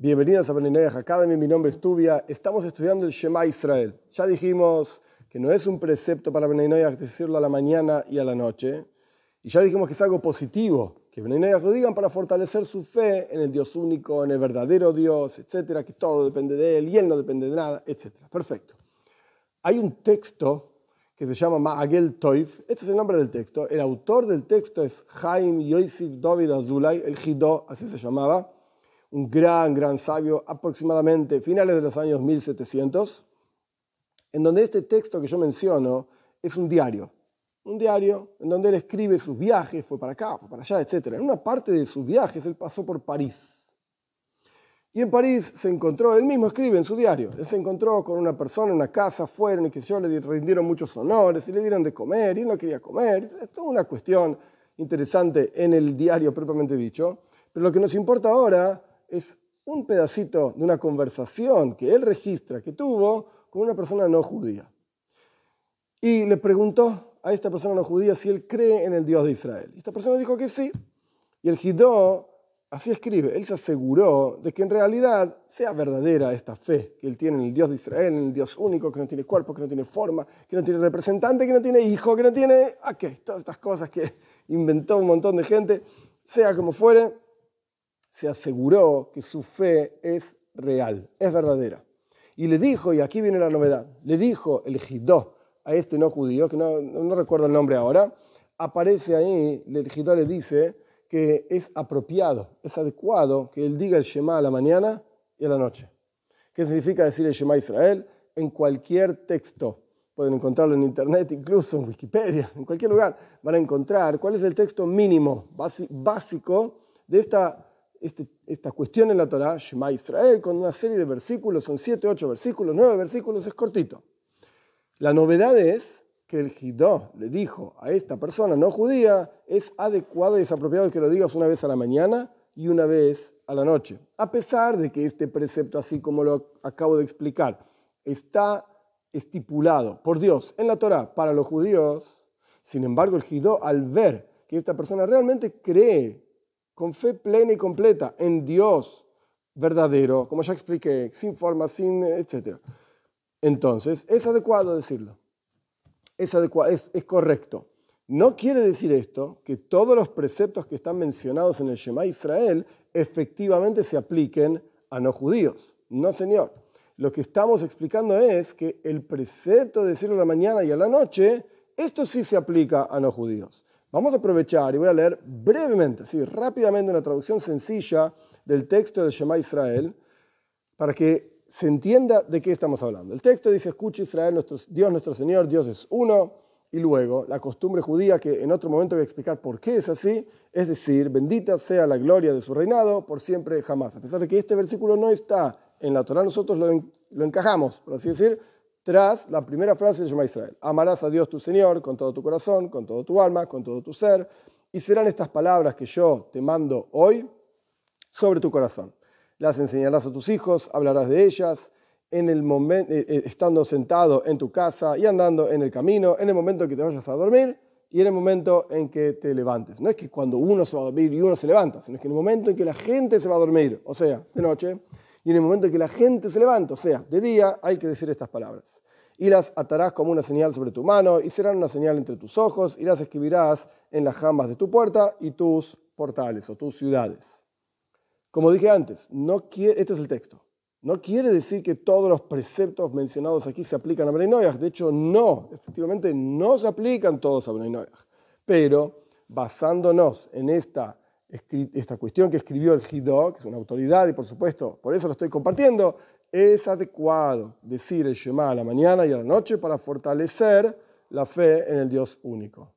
Bienvenidos a Beninoyah Academy, mi nombre es Tubia. Estamos estudiando el Shema Israel. Ya dijimos que no es un precepto para Beninoyah decirlo a la mañana y a la noche. Y ya dijimos que es algo positivo, que Beninoyah lo digan para fortalecer su fe en el Dios único, en el verdadero Dios, etcétera, que todo depende de Él y Él no depende de nada, etcétera. Perfecto. Hay un texto que se llama Ma'agel Toif. Este es el nombre del texto. El autor del texto es Jaim Yosef David Azulay, el Jidó, así se llamaba un gran, gran sabio, aproximadamente finales de los años 1700, en donde este texto que yo menciono es un diario. Un diario en donde él escribe sus viajes, fue para acá, fue para allá, etc. En una parte de sus viajes él pasó por París. Y en París se encontró, él mismo escribe en su diario, él se encontró con una persona en una casa, fueron y que yo le rindieron muchos honores y le dieron de comer y no quería comer. Es toda una cuestión interesante en el diario propiamente dicho. Pero lo que nos importa ahora es un pedacito de una conversación que él registra que tuvo con una persona no judía. Y le preguntó a esta persona no judía si él cree en el Dios de Israel. Y esta persona dijo que sí. Y el Jidó así escribe, él se aseguró de que en realidad sea verdadera esta fe que él tiene en el Dios de Israel, en el Dios único, que no tiene cuerpo, que no tiene forma, que no tiene representante, que no tiene hijo, que no tiene, ¿a qué? Todas estas cosas que inventó un montón de gente, sea como fuere, se aseguró que su fe es real, es verdadera. Y le dijo, y aquí viene la novedad, le dijo el Jidó a este no judío, que no, recuerdo el nombre ahora, aparece ahí, el Jidó le dice que es apropiado, es adecuado que él diga el Shema a la mañana y a la noche. ¿Qué significa decir el Shema Israel? En cualquier texto, pueden encontrarlo en internet, incluso en Wikipedia, en cualquier lugar, van a encontrar cuál es el texto mínimo, básico de esta este, esta cuestión en la Torah, Shema Israel, con una serie de versículos, son 7, 8 versículos, 9 versículos, es cortito. La novedad es que el Jidó le dijo a esta persona no judía, es adecuado y es apropiado que lo digas una vez a la mañana y una vez a la noche. A pesar de que este precepto, así como lo acabo de explicar, está estipulado por Dios en la Torah para los judíos, sin embargo el Jidó al ver que esta persona realmente cree con fe plena y completa en Dios verdadero, como ya expliqué, sin forma, sin, etc. Entonces, es adecuado decirlo. Es, adecuado, es, correcto. No quiere decir esto que todos los preceptos que están mencionados en el Shema Israel efectivamente se apliquen a no judíos. No, señor. Lo que estamos explicando es que el precepto de decirlo a la mañana y a la noche, esto sí se aplica a no judíos. Vamos a aprovechar y voy a leer brevemente, así rápidamente, una traducción sencilla del texto del Shema Israel para que se entienda de qué estamos hablando. El texto dice, escucha Israel, nuestro, Dios nuestro Señor, Dios es uno. Y luego, la costumbre judía, que en otro momento voy a explicar por qué es así, es decir, bendita sea la gloria de su reinado por siempre jamás. A pesar de que este versículo no está en la Torah, nosotros lo, lo encajamos, por así decir, tras la primera frase de Shema Israel. Amarás a Dios tu Señor con todo tu corazón, con todo tu alma, con todo tu ser, y serán estas palabras que yo te mando hoy sobre tu corazón. Las enseñarás a tus hijos, hablarás de ellas, en el momento, eh, eh, estando sentado en tu casa y andando en el camino, en el momento en que te vayas a dormir y en el momento en que te levantes. No es que cuando uno se va a dormir y uno se levanta, sino que en el momento en que la gente se va a dormir, o sea, de noche, y en el momento en que la gente se levanta, o sea, de día, hay que decir estas palabras. Y las atarás como una señal sobre tu mano y serán una señal entre tus ojos y las escribirás en las jambas de tu puerta y tus portales o tus ciudades. Como dije antes, no quiere, este es el texto. No quiere decir que todos los preceptos mencionados aquí se aplican a Bnei De hecho, no, efectivamente no se aplican todos a Bnei Pero basándonos en esta esta cuestión que escribió el Hidó, que es una autoridad y por supuesto, por eso lo estoy compartiendo, es adecuado decir el Shema a la mañana y a la noche para fortalecer la fe en el Dios único.